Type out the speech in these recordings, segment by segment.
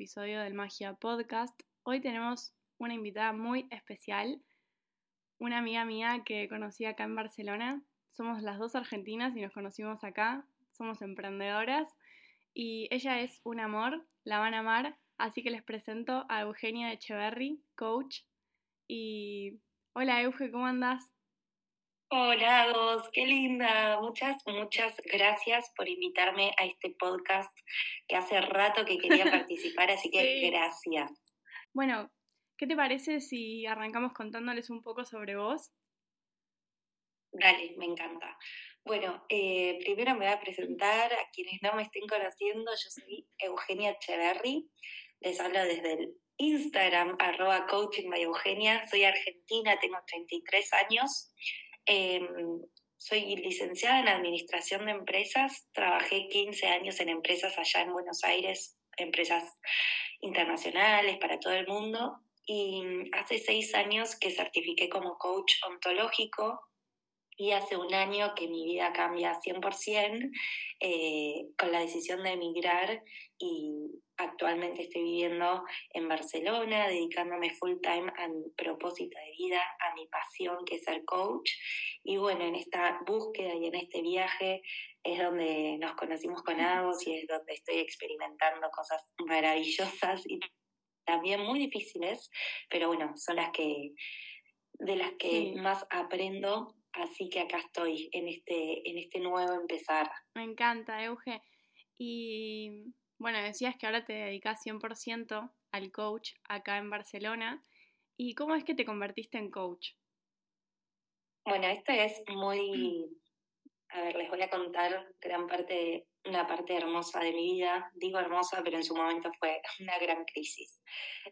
episodio del Magia Podcast. Hoy tenemos una invitada muy especial, una amiga mía que conocí acá en Barcelona. Somos las dos argentinas y nos conocimos acá, somos emprendedoras y ella es un amor, la van a amar, así que les presento a Eugenia Echeverry, coach. Y hola Euge, ¿cómo andas? Hola, Dos, qué linda. Muchas, muchas gracias por invitarme a este podcast que hace rato que quería participar, así que gracias. Bueno, ¿qué te parece si arrancamos contándoles un poco sobre vos? Dale, me encanta. Bueno, eh, primero me voy a presentar a quienes no me estén conociendo. Yo soy Eugenia Echeverry. Les hablo desde el Instagram, arroba coaching by Eugenia. Soy argentina, tengo 33 años. Em, soy licenciada en Administración de Empresas, trabajé 15 años en empresas allá en Buenos Aires, empresas internacionales para todo el mundo, y hace seis años que certifiqué como coach ontológico y hace un año que mi vida cambia 100% eh, con la decisión de emigrar y actualmente estoy viviendo en Barcelona, dedicándome full time a mi propósito de vida, a mi pasión que es ser coach. Y bueno, en esta búsqueda y en este viaje es donde nos conocimos con Agos y es donde estoy experimentando cosas maravillosas y también muy difíciles, pero bueno, son las que de las que más aprendo Así que acá estoy en este, en este nuevo empezar. Me encanta, Euge. Y bueno, decías que ahora te dedicas 100% al coach acá en Barcelona. ¿Y cómo es que te convertiste en coach? Bueno, esto es muy... A ver, les voy a contar gran parte, una parte hermosa de mi vida. Digo hermosa, pero en su momento fue una gran crisis.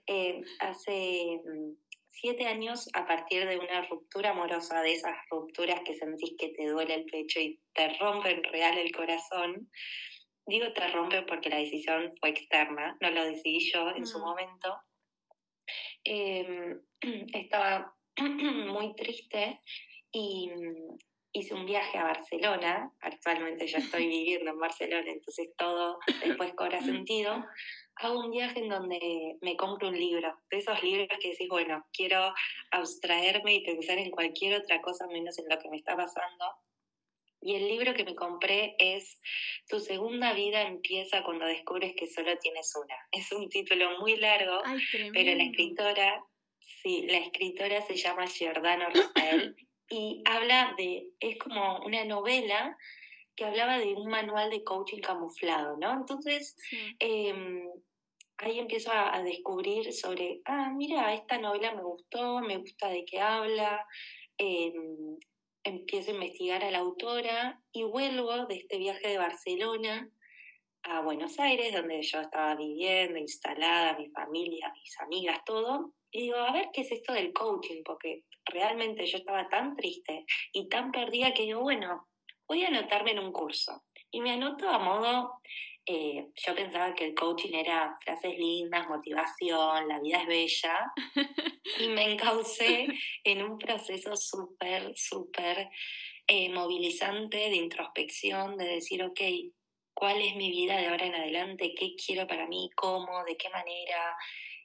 Eh, hace mm, siete años a partir de una ruptura amorosa, de esas rupturas que sentís que te duele el pecho y te rompen real el corazón. Digo te rompen porque la decisión fue externa, no lo decidí yo en su mm. momento. Em, estaba muy triste y hice un viaje a Barcelona, actualmente ya estoy viviendo en Barcelona, entonces todo después cobra sentido, hago un viaje en donde me compro un libro, de esos libros que decís, bueno, quiero abstraerme y pensar en cualquier otra cosa menos en lo que me está pasando. Y el libro que me compré es Tu segunda vida empieza cuando descubres que solo tienes una. Es un título muy largo, pero la escritora, sí, la escritora se llama Giordano Rafael y habla de, es como una novela que hablaba de un manual de coaching camuflado, ¿no? Entonces, em, ahí empiezo a, descubrir sobre, ah, mira, esta novela me gustó, me gusta de qué habla, em, empiezo a investigar a la autora y vuelvo de este viaje de Barcelona a Buenos Aires, donde yo estaba viviendo, instalada, mi familia, mis amigas, todo. Y digo, a ver qué es esto del coaching, porque realmente yo estaba tan triste y tan perdida que digo, bueno, voy a anotarme en un curso. Y me anoto a modo eh, yo pensaba que el coaching era frases lindas, motivación, la vida es bella, y me encaucé en un proceso súper, súper eh, movilizante de introspección, de decir, ok, ¿cuál es mi vida de ahora en adelante? ¿Qué quiero para mí? ¿Cómo? ¿De qué manera?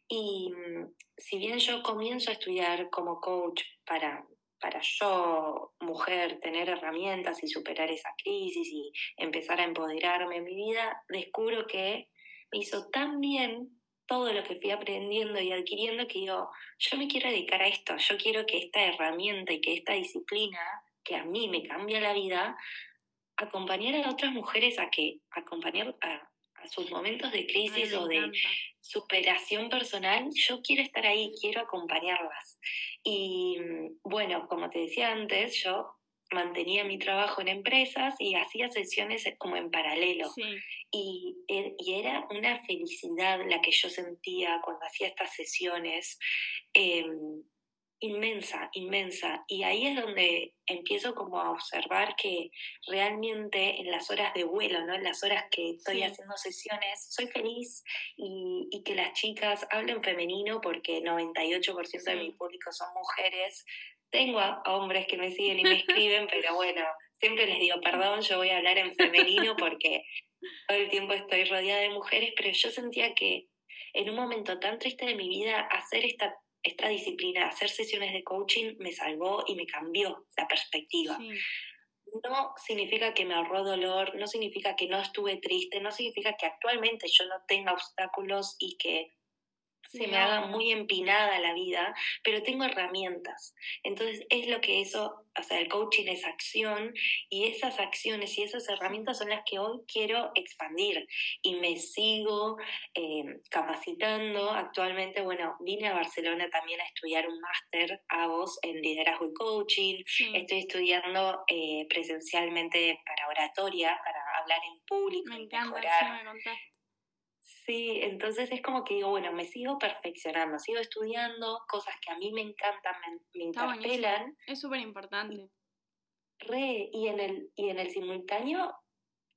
Y mm, si bien yo comienzo a estudiar como coach para para yo, mujer, tener herramientas y superar esa crisis y empezar a empoderarme en mi vida, descubro que me hizo tan bien todo lo que fui aprendiendo y adquiriendo que digo, yo me quiero dedicar a esto, yo quiero que esta herramienta y que esta disciplina que a mí me cambia la vida, acompañar a otras mujeres a que acompañar a, sus momentos de crisis o de superación personal, yo quiero estar ahí, quiero acompañarlas. Y mm, bueno, como te decía antes, yo mantenía mi trabajo en empresas y hacía sesiones como en paralelo. Y, er, y, era una felicidad la que yo sentía cuando hacía estas sesiones. Eh, inmensa, inmensa. Y ahí es donde empiezo como a observar que realmente en las horas de vuelo, ¿no? En las horas que estoy haciendo sesiones, soy feliz y, y, que las chicas hablen femenino porque 98% de mi público son mujeres. Tengo a hombres que me siguen y me escriben, pero bueno, siempre les digo, perdón, yo voy a hablar en femenino porque todo el tiempo estoy rodeada de mujeres, pero yo sentía que en un momento tan triste de mi vida, hacer esta, esta disciplina, hacer sesiones de coaching me salvó y me cambió la perspectiva. No significa que me ahorró dolor, no significa que no estuve triste, no significa que actualmente yo no tenga obstáculos y que se me haga muy empinada la vida, pero tengo herramientas. Entonces es lo que eso, o sea, el coaching es acción y esas acciones y esas herramientas son las que hoy quiero expandir y me sigo eh, capacitando. Actualmente, bueno, vine a Barcelona también a estudiar un máster a vos en liderazgo y coaching. Estoy estudiando eh, presencialmente para oratoria, para hablar en público. Me encanta, mejorar. me Sí, entonces es como que digo, bueno, me sigo perfeccionando, sigo estudiando cosas que a mí me encantan, me, interpelan. Es súper importante. Re, y en el, y en el simultáneo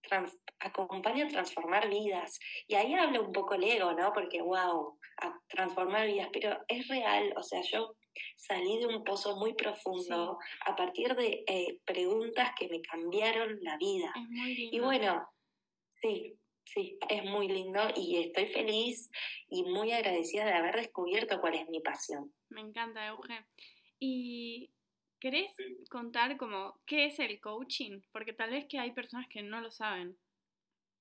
trans, acompaño a transformar vidas. Y ahí hablo un poco el ego, ¿no? Porque, wow, a transformar vidas, pero es real, o sea, yo salí de un pozo muy profundo a partir de eh, preguntas que me cambiaron la vida. Es muy lindo. Y bueno, sí, Sí, es muy lindo y estoy feliz y muy agradecida de haber descubierto cuál es mi pasión. Me encanta, Euge. ¿Y querés contar como qué es el coaching? Porque tal vez que hay personas que no lo saben.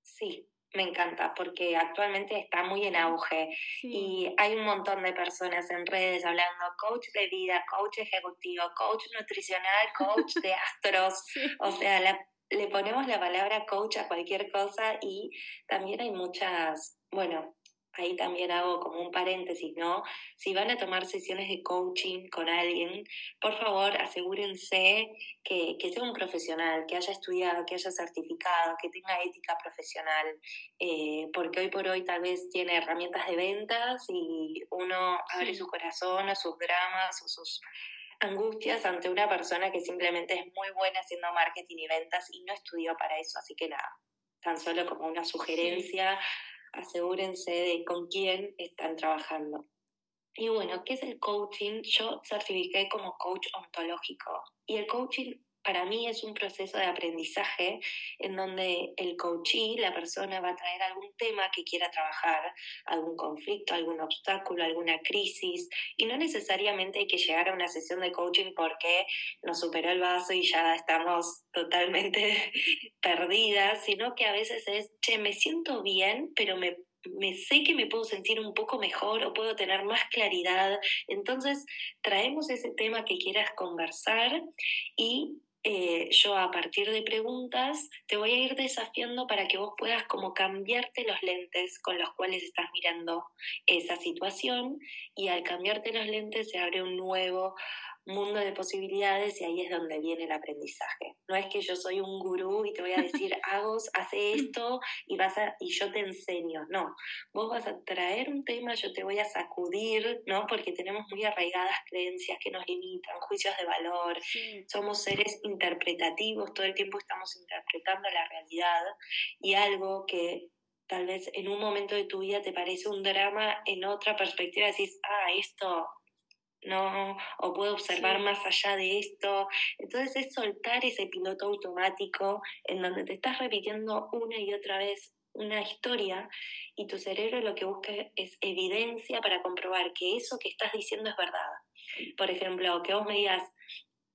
Sí, me encanta porque actualmente está muy en auge y hay un montón de personas en redes hablando coach de vida, coach ejecutivo, coach nutricional, coach de astros. O sea, la le ponemos la palabra coach a cualquier cosa y también hay muchas, bueno, ahí también hago como un paréntesis, ¿no? Si van a tomar sesiones de coaching con alguien, por favor asegúrense que, sea un profesional, que haya estudiado, que haya certificado, que tenga ética profesional, eh, porque hoy por hoy tal vez tiene herramientas de ventas y uno abre su corazón a sus dramas o sus angustias ante una persona que simplemente es muy buena haciendo marketing y ventas y no estudió para eso, así que nada, tan solo como una sugerencia, asegúrense de con quién están trabajando. Y bueno, ¿qué es el coaching? Yo certifiqué como coach ontológico y el coaching para mí es un proceso de aprendizaje en donde el coachee, la persona, va a traer algún tema que quiera trabajar, algún conflicto, algún obstáculo, alguna crisis, y no necesariamente hay que llegar a una sesión de coaching porque nos superó el vaso y ya estamos totalmente perdidas, sino que a veces es, che, me siento bien, pero me me sé que me puedo sentir un poco mejor o puedo tener más claridad. Entonces, traemos ese tema que quieras conversar y eh, yo a partir de preguntas te voy a ir desafiando para que vos puedas como cambiarte los lentes con los cuales estás mirando esa situación y al cambiarte los lentes se abre un nuevo mundo de posibilidades y ahí es donde viene el aprendizaje. No es que yo soy un gurú y te voy a decir, Agos, hace esto y, vas a, y yo te enseño. No, vos vas a traer un tema, yo te voy a sacudir, ¿no? Porque tenemos muy arraigadas creencias que nos limitan, juicios de valor. Somos seres interpretativos, todo el tiempo estamos interpretando la realidad y algo que tal vez en un momento de tu vida te parece un drama, en otra perspectiva decís, ah, esto no, o puedo observar más allá de esto. Entonces es soltar ese piloto automático en donde te estás repitiendo una y otra vez una historia y tu cerebro lo que busca es evidencia para comprobar que eso que estás diciendo es verdad. Por ejemplo, que vos me digas,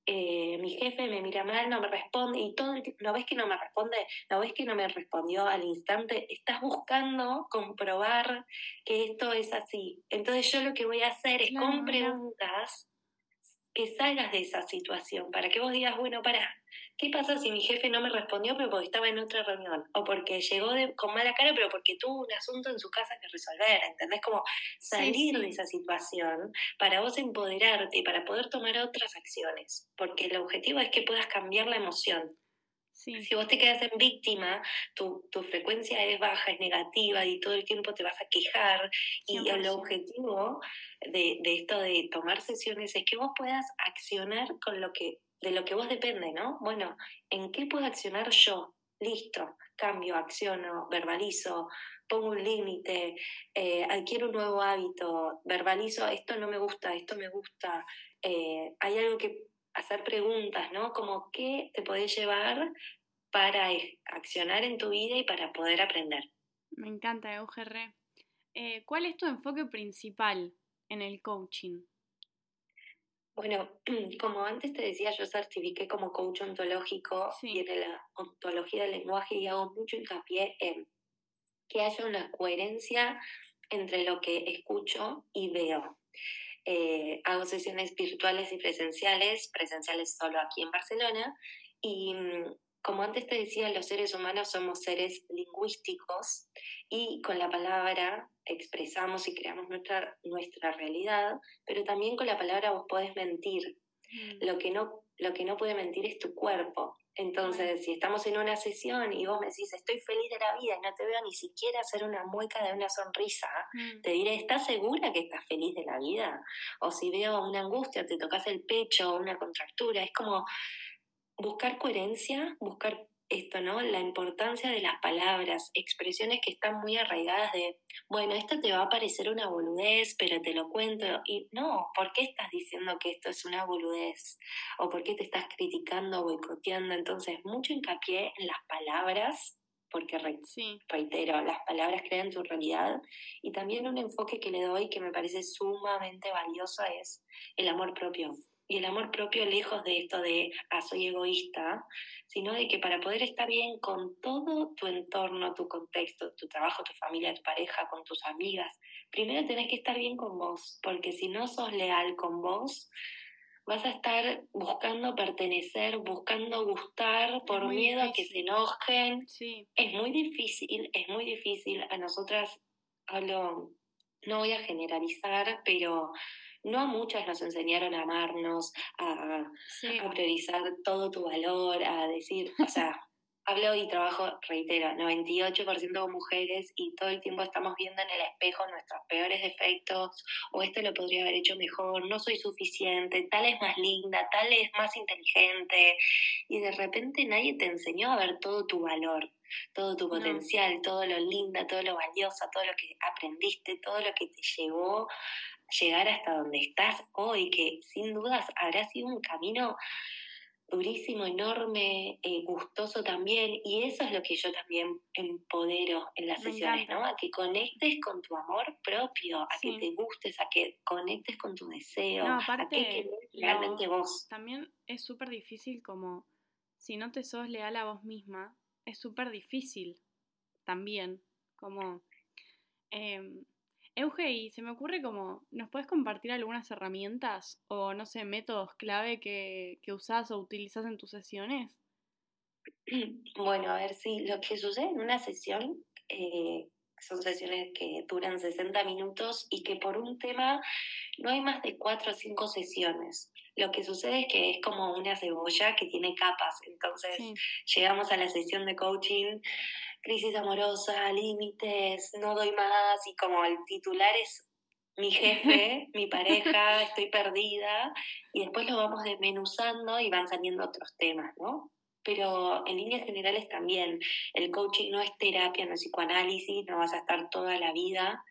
eh, mi jefe me mira mal, no me responde y todo el tiempo, no ves que no me responde, no ves que no me respondió al instante, estás buscando comprobar que esto es así. Entonces yo lo que voy a hacer es con preguntas que salgas de esa situación, para que vos digas, bueno, para, ¿qué pasa si mi jefe no me respondió pero porque estaba en otra reunión? O porque llegó con mala cara pero porque tuvo un asunto en su casa que resolver, ¿entendés? Como salir de esa situación para vos empoderarte y para poder tomar otras acciones, porque el objetivo es que puedas cambiar la emoción. Si vos te quedas en víctima, tu, tu, frecuencia es baja, es negativa y todo el tiempo te vas a quejar. Y el objetivo de, de, esto de tomar sesiones es que vos puedas accionar con lo que, de lo que vos depende, ¿no? Bueno, ¿en qué puedo accionar yo? Listo, cambio, acciono, verbalizo, pongo un límite, eh, adquiero un nuevo hábito, verbalizo, esto no me gusta, esto me gusta. Eh, hay algo que hacer preguntas, ¿no? Como qué te puede llevar para accionar en tu vida y para poder aprender. Me encanta, UGR. eh, ¿cuál es tu enfoque principal en el coaching? Bueno, como antes te decía, yo certifiqué como coach ontológico y en la ontología del lenguaje y hago mucho hincapié en que haya una coherencia entre lo que escucho y veo. Eh, hago sesiones virtuales y presenciales, presenciales solo aquí en Barcelona, y mm, como antes te decía, los seres humanos somos seres lingüísticos y con la palabra expresamos y creamos nuestra, nuestra realidad, pero también con la palabra vos podés mentir. Mm. Lo, que no, lo que no puede mentir es tu cuerpo. Entonces, si estamos en una sesión y vos me decís, estoy feliz de la vida y no te veo ni siquiera hacer una mueca de una sonrisa, mm. te diré, ¿estás segura que estás feliz de la vida? O si veo una angustia, te tocas el pecho, una contractura, es como buscar coherencia, buscar esto, ¿no? La importancia de las palabras, expresiones que están muy arraigadas de, bueno, esto te va a parecer una boludez, pero te lo cuento. Y no, ¿por qué estás diciendo que esto es una boludez? ¿O por qué te estás criticando, boicoteando? Entonces, mucho hincapié en las palabras, porque reitero, las palabras crean tu realidad. Y también un enfoque que le doy que me parece sumamente valioso es el amor propio y el amor propio lejos de esto de, ah, soy egoísta, sino de que para poder estar bien con todo tu entorno, tu contexto, tu trabajo, tu familia, tu pareja, con tus amigas, primero tenés que estar bien con vos, porque si no sos leal con vos, vas a estar buscando pertenecer, buscando gustar por miedo a que se enojen. Sí. Es muy difícil, es muy difícil. A nosotras hablo, no voy a generalizar, pero no a muchas nos enseñaron a amarnos, a, priorizar todo tu valor, a decir, o sea, hablo y trabajo, reitero, 98% con mujeres y todo el tiempo estamos viendo en el espejo nuestros peores defectos, o esto lo podría haber hecho mejor, no soy suficiente, tal es más linda, tal es más inteligente, y de repente nadie te enseñó a ver todo tu valor todo tu potencial, todo lo linda, todo lo valioso, todo lo que aprendiste, todo lo que te llevó llegar hasta donde estás hoy, que sin dudas habrá sido un camino durísimo, enorme, eh, gustoso también, y eso es lo que yo también empodero en las sesiones, ¿no? A que conectes con tu amor propio, a que te gustes, a que conectes con tu deseo, a que realmente vos. También es súper difícil como, si no te sos leal a vos misma, es súper difícil también, como... Eh, Euge, y se me ocurre como, ¿nos puedes compartir algunas herramientas o, no sé, métodos clave que, que usás o utilizas en tus sesiones? Bueno, a ver si lo que sucede en una sesión eh, son sesiones que duran 60 minutos y que por un tema no hay más de 4 o 5 sesiones. Lo que sucede es que es como una cebolla que tiene capas. Entonces llegamos a la sesión de coaching crisis amorosa, límites, no doy más, y como el titular es mi jefe, mi pareja, estoy perdida, y después lo vamos desmenuzando y van saliendo otros temas, ¿no? Pero en líneas generales también, el coaching no es terapia, no es psicoanálisis, no vas a estar toda la vida.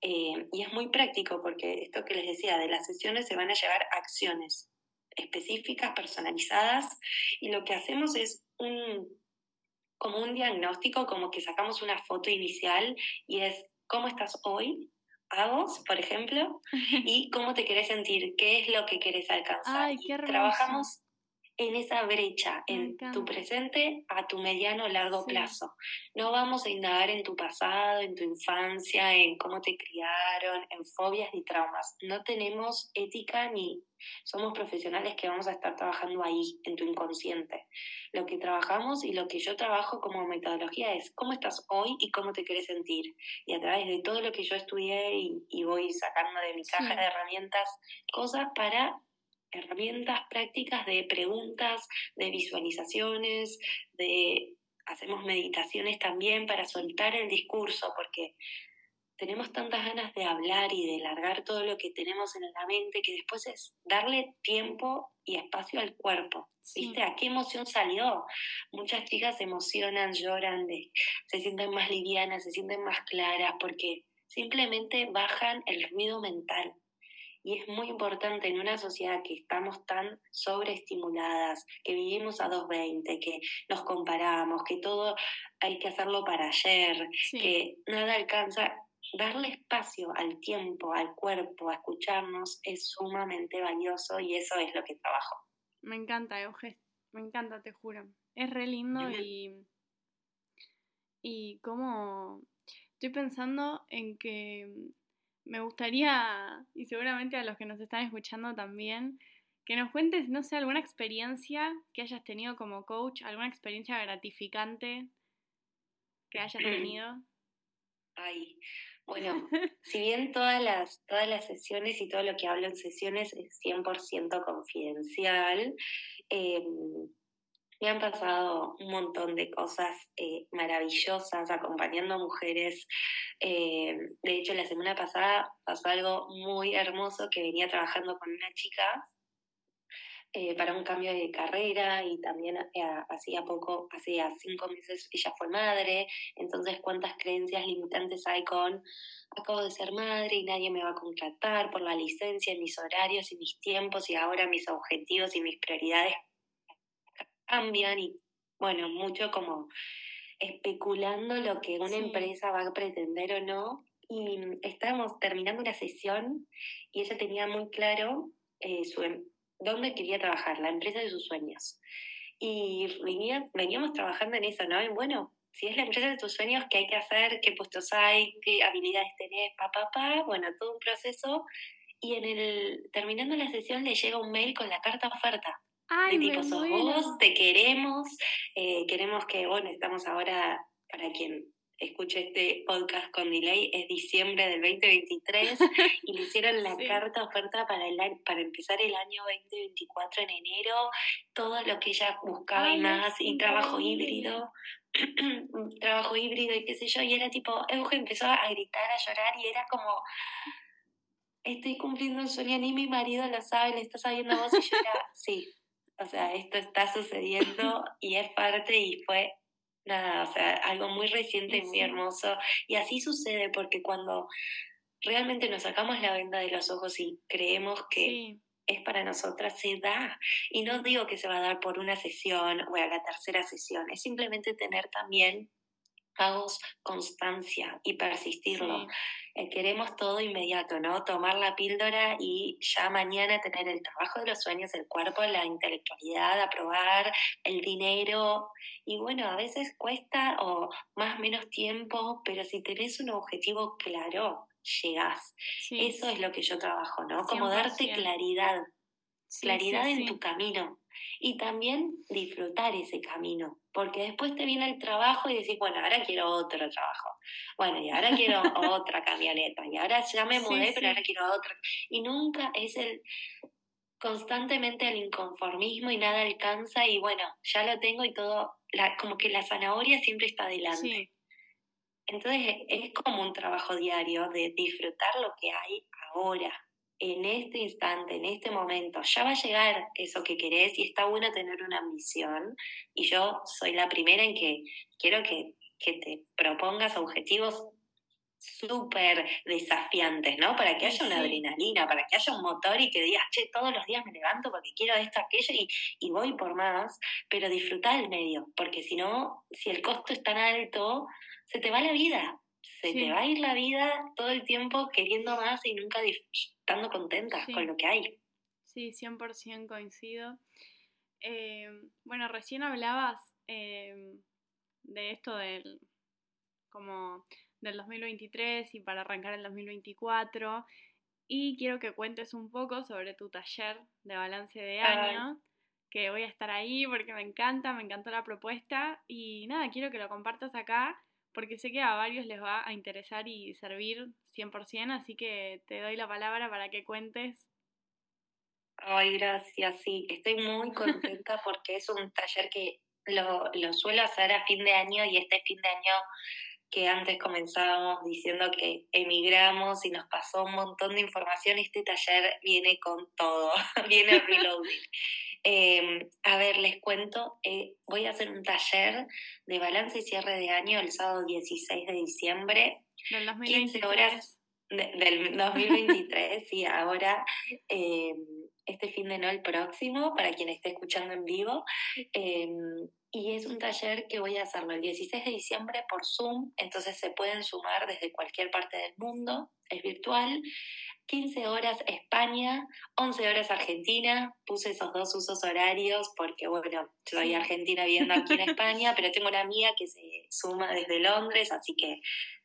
Eh, y es muy práctico porque esto que les decía, de las sesiones se van a llevar acciones específicas, personalizadas, y lo que hacemos es un como un diagnóstico, como que sacamos una foto inicial y es cómo estás hoy, a vos, por ejemplo, y cómo te querés sentir, qué es lo que querés alcanzar. Ay, qué trabajamos en esa brecha, en tu presente a tu mediano o largo plazo. No vamos a indagar en tu pasado, en tu infancia, en cómo te criaron, en fobias y traumas. No tenemos ética ni somos profesionales que vamos a estar trabajando ahí, en tu inconsciente. Lo que trabajamos y lo que yo trabajo como metodología es cómo estás hoy y cómo te quieres sentir. Y a través de todo lo que yo estudié y, voy sacando de mi caja de herramientas cosas para herramientas prácticas de preguntas, de visualizaciones, de hacemos meditaciones también para soltar el discurso, porque tenemos tantas ganas de hablar y de largar todo lo que tenemos en la mente que después es darle tiempo y espacio al cuerpo. ¿Viste? ¿A qué emoción salió? Muchas chicas se emocionan, lloran, se sienten más livianas, se sienten más claras porque simplemente bajan el ruido mental. Y es muy importante en una sociedad que estamos tan sobreestimuladas, que vivimos a 220, que nos comparamos, que todo hay que hacerlo para ayer, que nada alcanza darle espacio al tiempo, al cuerpo, a escucharnos es sumamente valioso y eso es lo que trabajo. Me encanta, Euge, me encanta, te juro. Es re lindo y, y como estoy pensando en que me gustaría, y seguramente a los que nos están escuchando también, que nos cuentes, no sé, alguna experiencia que hayas tenido como coach, alguna experiencia gratificante que hayas tenido. Ay, bueno, si bien todas las, todas las sesiones y todo lo que hablo en sesiones es 100% confidencial, em, me han pasado un montón de cosas eh, maravillosas acompañando a mujeres. Eh, de hecho, la semana pasada pasó algo muy hermoso que venía trabajando con una chica eh, para un cambio de carrera y también hacía poco, hacía cinco meses ella fue madre, entonces cuántas creencias limitantes hay con acabo de ser madre y nadie me va a contratar por la licencia, mis horarios y mis tiempos y ahora mis objetivos y mis prioridades cambian y bueno, mucho como especulando lo que una empresa va a pretender o no. Y estábamos terminando una sesión y ella tenía muy claro eh, su, em, dónde quería trabajar, la empresa de sus sueños. Y venía, veníamos trabajando en eso, ¿no? Y bueno, si es la empresa de tus sueños, ¿qué hay que hacer? ¿Qué puestos hay? ¿Qué habilidades tenés? Pa, pa, pa. Bueno, todo un proceso. Y en el, terminando la sesión le llega un mail con la carta oferta. Ay, de tipo, sos vos, te queremos, eh, queremos que, bueno, estamos ahora, para quien escuche este podcast con delay, es diciembre del 2023 y le hicieron la carta oferta para, el, para empezar el año 2024 en enero, todo lo que ella buscaba y más, y trabajo híbrido, trabajo híbrido y qué sé yo, y era tipo, Euge empezó a gritar, a llorar y era como estoy cumpliendo un sueño, ni mi marido lo sabe, le está sabiendo a vos y yo era, sí, o sea, esto está sucediendo y es parte y fue nada, o sea, algo muy reciente y muy hermoso. Y así sucede porque cuando realmente nos sacamos la venda de los ojos y creemos que es para nosotras, se da. Y no digo que se va a dar por una sesión o a la tercera sesión, es simplemente tener también hagos constancia y persistirlo. Eh, queremos todo inmediato, ¿no? Tomar la píldora y ya mañana tener el trabajo de los sueños, el cuerpo, la intelectualidad, aprobar, el dinero. Y bueno, a veces cuesta o más menos tiempo, pero si tenés un objetivo claro, llegás. Eso es lo que yo trabajo, ¿no? Como darte claridad, claridad en tu camino y también disfrutar ese camino, porque después te viene el trabajo y decís, bueno, ahora quiero otro trabajo, bueno, y ahora quiero otra camioneta, y ahora ya me mudé, pero ahora quiero otra. Y nunca es el constantemente el inconformismo y nada alcanza y bueno, ya lo tengo y todo, la, como que la zanahoria siempre está adelante. Entonces es como un trabajo diario de disfrutar lo que hay ahora, en este instante, en este momento, ya va a llegar eso que querés y está bueno tener una ambición. Y yo soy la primera en que quiero que, te propongas objetivos súper desafiantes, ¿no? Para que haya una adrenalina, para que haya un motor y que digas, che, todos los días me levanto porque quiero esto, aquello y, y voy por más, pero disfrutar el medio, porque si no, si el costo es tan alto, se te va la vida se te va a ir la vida todo el tiempo queriendo más y nunca estando contenta con lo que hay. Sí, 100% coincido. Eh, bueno, recién hablabas eh, de esto del, como del 2023 y para arrancar el 2024 y quiero que cuentes un poco sobre tu taller de balance de año, que voy a estar ahí porque me encanta, me encantó la propuesta y nada, quiero que lo compartas acá porque sé que a varios les va a interesar y servir 100%, así que te doy la palabra para que cuentes. Ay, gracias, sí, estoy muy contenta porque es un taller que lo, lo suelo hacer a fin de año y este fin de año que antes comenzábamos diciendo que emigramos y nos pasó un montón de información, este taller viene con todo, viene reloading. Eh, a ver, les cuento, eh, voy a hacer un taller de balance y cierre de año el sábado 16 de diciembre. Del 2023. 15 horas del 2023 y ahora eh, este fin de no el próximo, para quien esté escuchando en vivo. y es un taller que voy a hacerlo el 16 de diciembre por Zoom, entonces se pueden sumar desde cualquier parte del mundo, es virtual. 15 horas España, 11 horas Argentina. Puse esos dos usos horarios porque, bueno, soy argentina viviendo aquí en España, pero tengo una amiga que se suma desde Londres, así que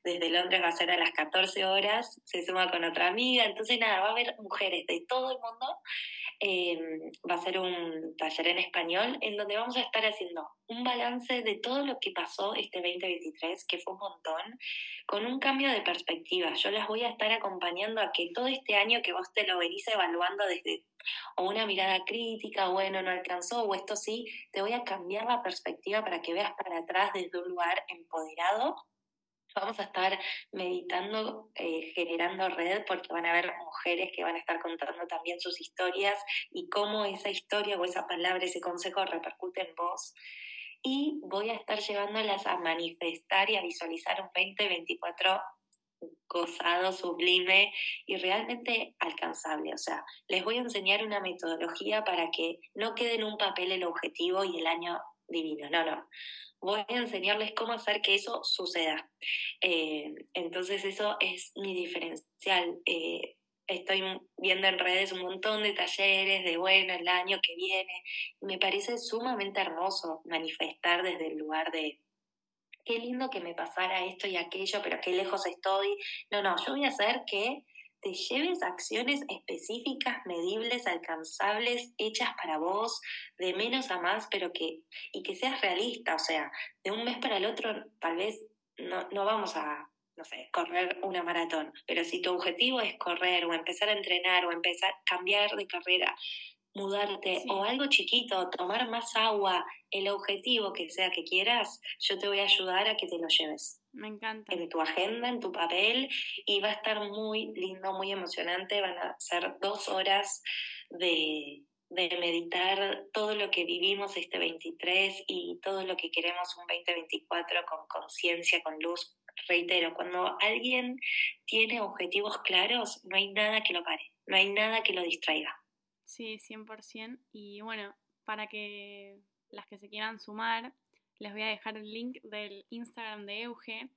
desde Londres va a ser a las 14 horas, se suma con otra amiga. Entonces, nada, va a haber mujeres de todo el mundo Em, va a ser un taller en español en donde vamos a estar haciendo un balance de todo lo que pasó este 2023, que fue un montón, con un cambio de perspectiva. Yo las voy a estar acompañando a que todo este año que vos te lo venís evaluando desde o una mirada crítica, bueno, no alcanzó, o esto sí, te voy a cambiar la perspectiva para que veas para atrás desde un lugar empoderado vamos a estar meditando, eh, generando red, porque van a haber mujeres que van a estar contando también sus historias y cómo esa historia o esa palabra, ese consejo repercute en vos. Y voy a estar llevándolas a manifestar y a visualizar un 2024 gozado, sublime y realmente alcanzable. O sea, les voy a enseñar una metodología para que no quede en un papel el objetivo y el año divino. No, no voy a enseñarles cómo hacer que eso suceda. Eh, entonces eso es mi diferencial. Eh, estoy viendo en redes un montón de talleres de, bueno, el año que viene. me parece sumamente hermoso manifestar desde el lugar de, qué lindo que me pasara esto y aquello, pero qué lejos estoy. No, no, yo voy a hacer que te lleves acciones específicas, medibles, alcanzables, hechas para vos, de menos a más, pero que, y que seas realista, o sea, de un mes para el otro tal vez no, no vamos a, no sé, correr una maratón, pero si tu objetivo es correr o empezar a entrenar o empezar a cambiar de carrera, mudarte o algo chiquito, tomar más agua, el objetivo que sea que quieras, yo te voy a ayudar a que te lo lleves. Me encanta. En tu agenda, en tu papel, y va a estar muy lindo, muy emocionante. Van a ser dos horas de, de meditar todo lo que vivimos este 23 y todo lo que queremos un 2024 con conciencia, con luz. Reitero, cuando alguien tiene objetivos claros, no hay nada que lo pare, no hay nada que lo distraiga. Sí, 100%. Y bueno, para que las que se quieran sumar, les voy a dejar el link del Instagram de Euge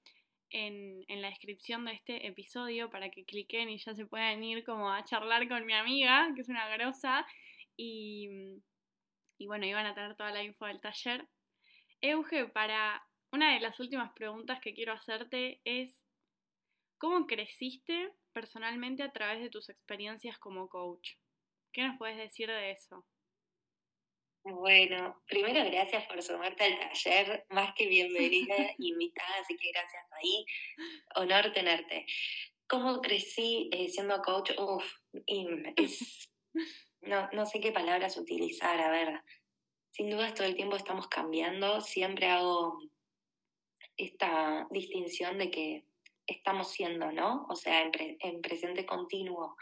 en, la descripción de este episodio para que cliquen y ya se puedan ir como a charlar con mi amiga, que es una grosa. Y, y bueno, iban a tener toda la info del taller. Euge, para una de las últimas preguntas que quiero hacerte es, ¿cómo creciste personalmente a través de tus experiencias como coach? ¿Qué nos puedes decir de eso? Bueno, primero gracias por sumarte al taller, más que bienvenida, invitada, así que gracias ahí. Honor tenerte. ¿Cómo crecí eh, siendo coach? Uf, no, no sé qué palabras utilizar, a ver, sin dudas todo el tiempo estamos cambiando, siempre hago esta distinción de que estamos siendo, ¿no? O sea, en, en presente continuo,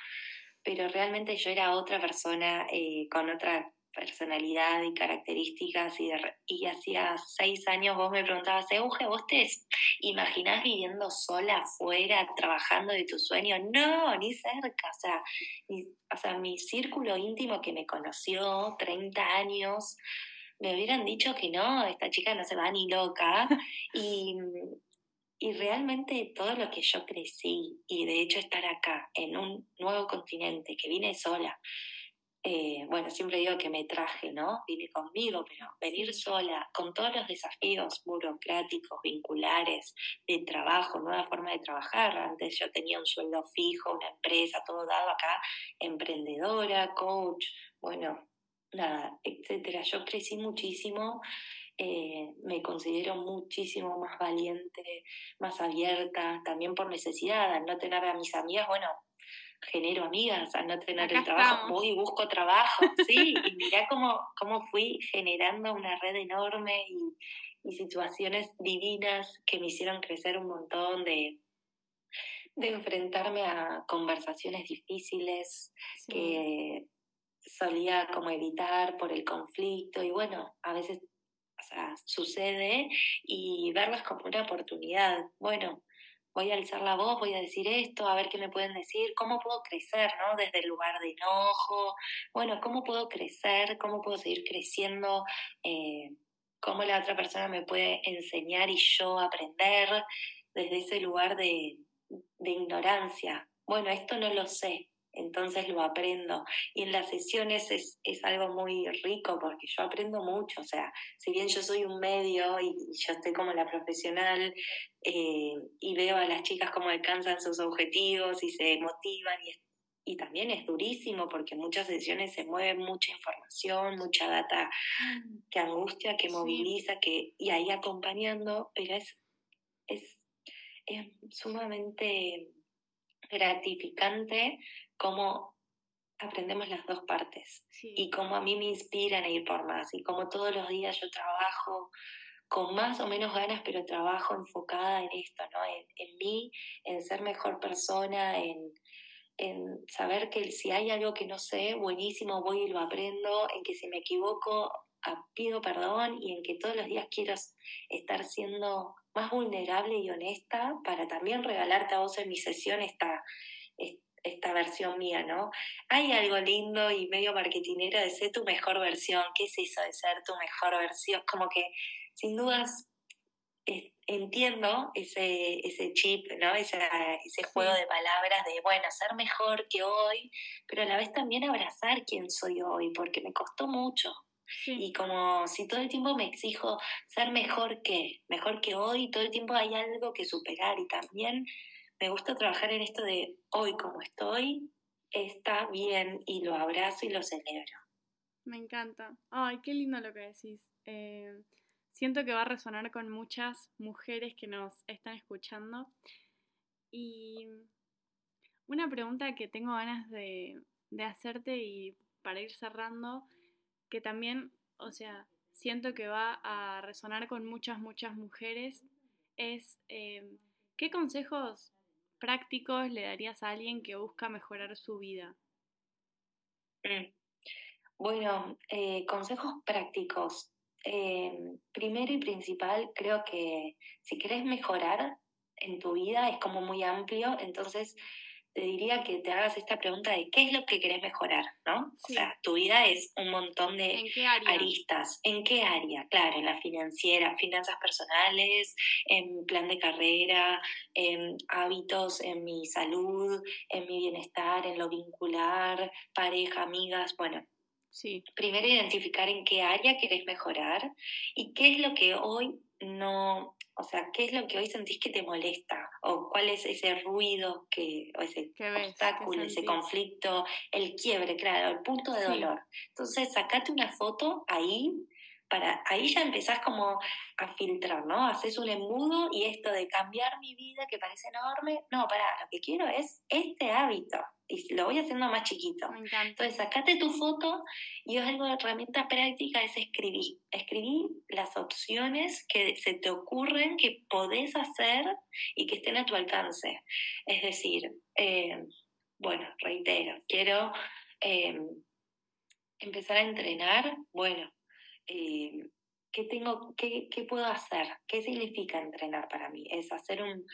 pero realmente yo era otra persona eh, con otra personalidad y características y, y hacía seis años vos me preguntabas, Euge, ¿vos te imaginás viviendo sola afuera, trabajando de tu sueño? No, ni cerca, o sea, o sea, mi círculo íntimo que me conoció 30 años, me hubieran dicho que no, esta chica no se va ni loca. y, y realmente todo lo que yo crecí y de hecho estar acá en un nuevo continente que vine sola, eh, bueno, siempre digo que me traje, ¿no? Vine conmigo, pero venir sola, con todos los desafíos burocráticos, vinculares, de trabajo, nueva forma de trabajar. Antes yo tenía un sueldo fijo, una empresa, todo dado acá, emprendedora, coach, bueno, nada, etcétera. Yo crecí muchísimo. Eh, me considero muchísimo más valiente, más abierta, también por necesidad, al no tener a mis amigas, bueno, genero amigas, al no tener el trabajo, voy y busco trabajo, sí, y mirá cómo, cómo fui generando una red enorme y, situaciones divinas que me hicieron crecer un montón de, de enfrentarme a conversaciones difíciles que solía como evitar por el conflicto y bueno, a veces sucede y verlas como una oportunidad. Bueno, voy a alzar la voz, voy a decir esto, a ver qué me pueden decir, cómo puedo crecer, ¿no? Desde el lugar de enojo, bueno, cómo puedo crecer, cómo puedo seguir creciendo eh, cómo la otra persona me puede enseñar y yo aprender desde ese lugar de, de ignorancia. Bueno, esto no lo sé, entonces lo aprendo. Y en las sesiones es, es, algo muy rico porque yo aprendo mucho, o sea, si bien yo soy un medio y yo estoy como la profesional eh, y veo a las chicas cómo alcanzan sus objetivos y se motivan y, y también es durísimo porque en muchas sesiones se mueve mucha información, mucha data que angustia, que moviliza, que, y ahí acompañando, pero es, es, es sumamente gratificante cómo aprendemos las dos partes y cómo a mí me inspiran a ir por más y cómo todos los días yo trabajo con más o menos ganas, pero trabajo enfocada en esto, ¿no? En, en mí, en ser mejor persona, en, en saber que si hay algo que no sé, buenísimo, voy y lo aprendo, en que si me equivoco, ah, pido perdón y en que todos los días quiero estar siendo más vulnerable y honesta para también regalarte a vos en mi sesión esta, esta versión mía, ¿no? Hay algo lindo y medio marketinero de ser tu mejor versión. ¿Qué es eso de ser tu mejor versión? Como que sin dudas entiendo ese, ese chip, ¿no? Ese, ese juego de palabras de, bueno, ser mejor que hoy, pero a la vez también abrazar quién soy hoy, porque me costó mucho. Y como si todo el tiempo me exijo ser mejor que, mejor que hoy, todo el tiempo hay algo que superar y también me gusta trabajar en esto de hoy como estoy, está bien y lo abrazo y lo celebro. Me encanta. Ay, qué lindo lo que decís. Eh, siento que va a resonar con muchas mujeres que nos están escuchando. Y una pregunta que tengo ganas de, hacerte y para ir cerrando, que también, o sea, siento que va a resonar con muchas, muchas mujeres, es eh, ¿qué consejos prácticos le darías a alguien que busca mejorar su vida? Mm. Bueno, eh, consejos prácticos. Eh, primero y principal, creo que si querés mejorar en tu vida es como muy amplio, entonces te diría que te hagas esta pregunta de qué es lo que querés mejorar, ¿no? O sea, tu vida es un montón de aristas. ¿En qué área? Claro, en la financiera, finanzas personales, en plan de carrera, en hábitos, en mi salud, en mi bienestar, en lo vincular, pareja, amigas, bueno. Sí. Primero identificar en qué área querés mejorar y qué es lo que hoy no, o sea, ¿qué es lo que hoy sentís que te molesta? ¿O cuál es ese ruido, que, o ese obstáculo, ese conflicto, el quiebre, claro, el punto de dolor? Entonces, sacate una foto ahí para ahí ya empezás como a filtrar, ¿no? Haces un embudo y esto de cambiar mi vida que parece enorme, no, para, lo que quiero es este hábito y lo voy haciendo más chiquito. Me encanta. Entonces, sacate tu foto y es algo de herramienta práctica, es escribir. Escribir las opciones que se te ocurren que podés hacer y que estén a tu alcance. Es decir, eh, bueno, reitero, quiero eh, empezar a entrenar, bueno, eh, ¿qué, tengo, qué, ¿qué puedo hacer? ¿Qué significa entrenar para mí? Es hacer un,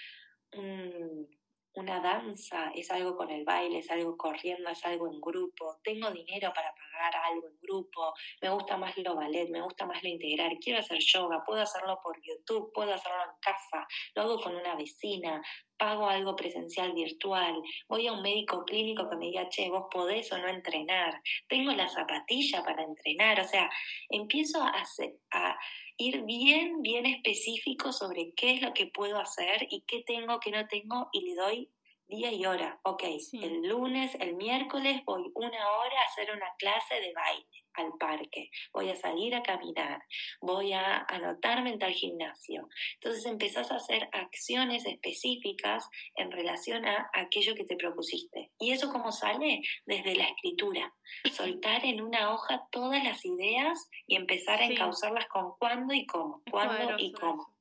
una danza, es algo con el baile, es algo corriendo, es algo en grupo, tengo dinero para pagar algo en grupo, me gusta más lo ballet, me gusta más lo integrar, quiero hacer yoga, puedo hacerlo por YouTube, puedo hacerlo en casa, lo hago con una vecina, pago algo presencial virtual, voy a un médico clínico que me diga, che, vos podés o no entrenar, tengo la zapatilla para entrenar, o sea, empiezo a, hacer, a ir bien, bien específico sobre qué es lo que puedo hacer y qué tengo, qué no tengo y le doy día y hora. Ok, el lunes, el miércoles voy una hora a hacer una clase de baile al parque, voy a salir a caminar, voy a anotarme en tal gimnasio. Entonces empezás a hacer acciones específicas en relación a aquello que te propusiste. ¿Y eso cómo sale? Desde la escritura. Soltar en una hoja todas las ideas y empezar a encauzarlas con cuándo y cómo, cuándo y cómo.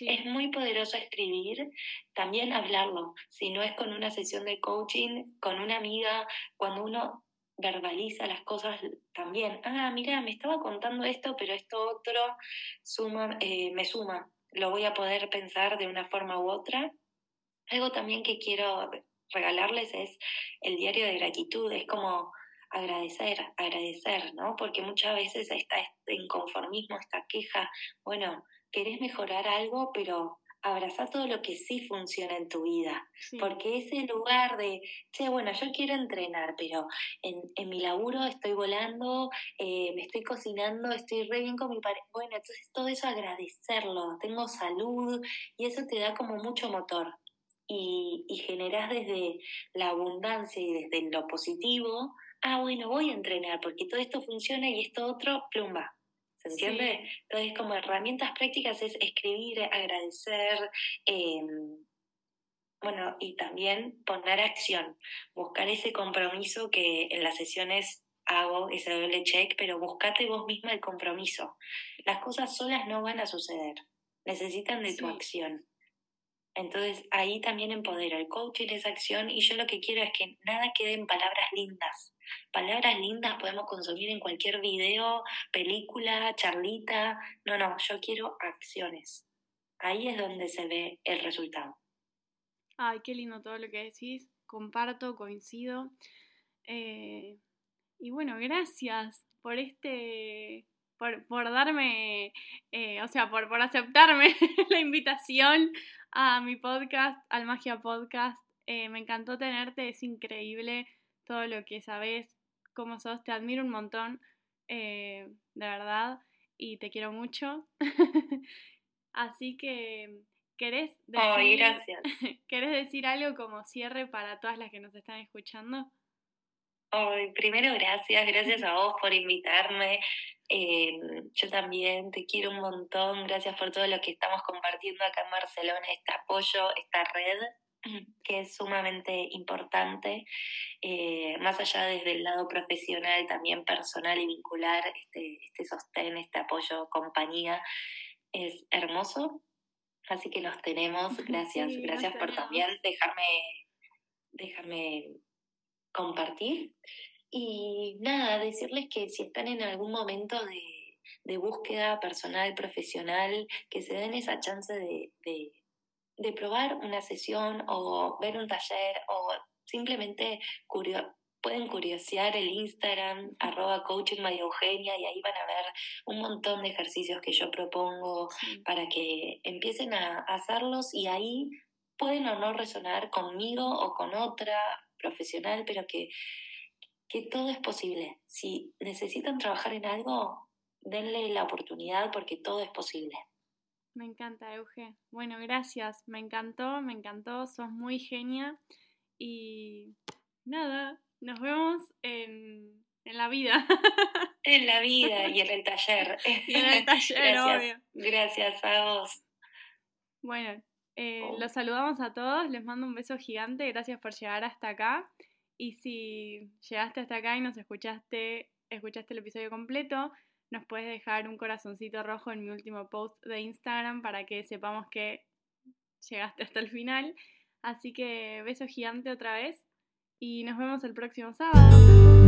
Es muy poderoso escribir, también hablarlo. Si no es con una sesión de coaching, con una amiga, cuando uno verbaliza las cosas también. Ah, mira, me estaba contando esto, pero esto otro suma, eh, me suma. Lo voy a poder pensar de una forma u otra. Algo también que quiero regalarles es el diario de gratitud. Es como agradecer, agradecer, ¿no? Porque muchas veces está este inconformismo, esta queja, bueno, querés mejorar algo, pero abraza todo lo que sí funciona en tu vida. Porque ese lugar de, che, bueno, yo quiero entrenar, pero en, en mi laburo estoy volando, eh, me estoy cocinando, estoy re bien con mi pareja. Bueno, entonces todo eso agradecerlo, tengo salud y eso te da como mucho motor. Y, y generás desde la abundancia y desde lo positivo, ah, bueno, voy a entrenar porque todo esto funciona y esto otro, plumba, ¿Se entiende? Entonces, como herramientas prácticas es escribir, agradecer, em, bueno, y también poner acción, buscar ese compromiso que en las sesiones hago, ese doble check, pero buscate vos misma el compromiso. Las cosas solas no van a suceder, necesitan de tu acción. Entonces ahí también empodera. El coaching es acción y yo lo que quiero es que nada quede en palabras lindas. Palabras lindas podemos consumir en cualquier video, película, charlita. No, no, yo quiero acciones. Ahí es donde se ve el resultado. Ay, qué lindo todo lo que decís. Comparto, coincido. Eh, y bueno, gracias por este por, por darme, eh, o sea, por, por aceptarme la invitación a mi podcast, al Magia Podcast. Eh, me encantó tenerte, es increíble todo lo que sabes, cómo sos, te admiro un montón, eh, de verdad, y te quiero mucho. Así que, ¿querés decir, gracias. ¿querés decir algo como cierre para todas las que nos están escuchando? Primero, gracias, gracias a vos por invitarme. Eh, yo también te quiero un montón. Gracias por todo lo que estamos compartiendo acá en Barcelona, este apoyo, esta red que es sumamente importante, eh, más allá desde el lado profesional, también personal y vincular, este, este sostén, este apoyo, compañía, es hermoso. Así que los tenemos. Gracias, gracias por también dejarme, dejarme compartir. Y nada, decirles que si están en algún momento de, búsqueda personal, profesional, que se den esa chance de, de, probar una sesión o ver un taller o simplemente pueden curiosear el Instagram, arroba coaching Eugenia, y ahí van a ver un montón de ejercicios que yo propongo para que empiecen a hacerlos y ahí pueden o no resonar conmigo o con otra profesional, pero que, que todo es posible. Si necesitan trabajar en algo, denle la oportunidad porque todo es posible. Me encanta, Euge. Bueno, gracias. Me encantó, me encantó. Sos muy genia. Y nada, nos vemos en, en la vida. En la vida y en el taller. Y en el taller, gracias, obvio. Gracias a vos. Bueno, eh, oh. Los saludamos a todos, les mando un beso gigante, gracias por llegar hasta acá. Y si llegaste hasta acá y nos escuchaste, escuchaste el episodio completo, nos puedes dejar un corazoncito rojo en mi último post de Instagram para que sepamos que llegaste hasta el final. Así que beso gigante otra vez y nos vemos el próximo sábado.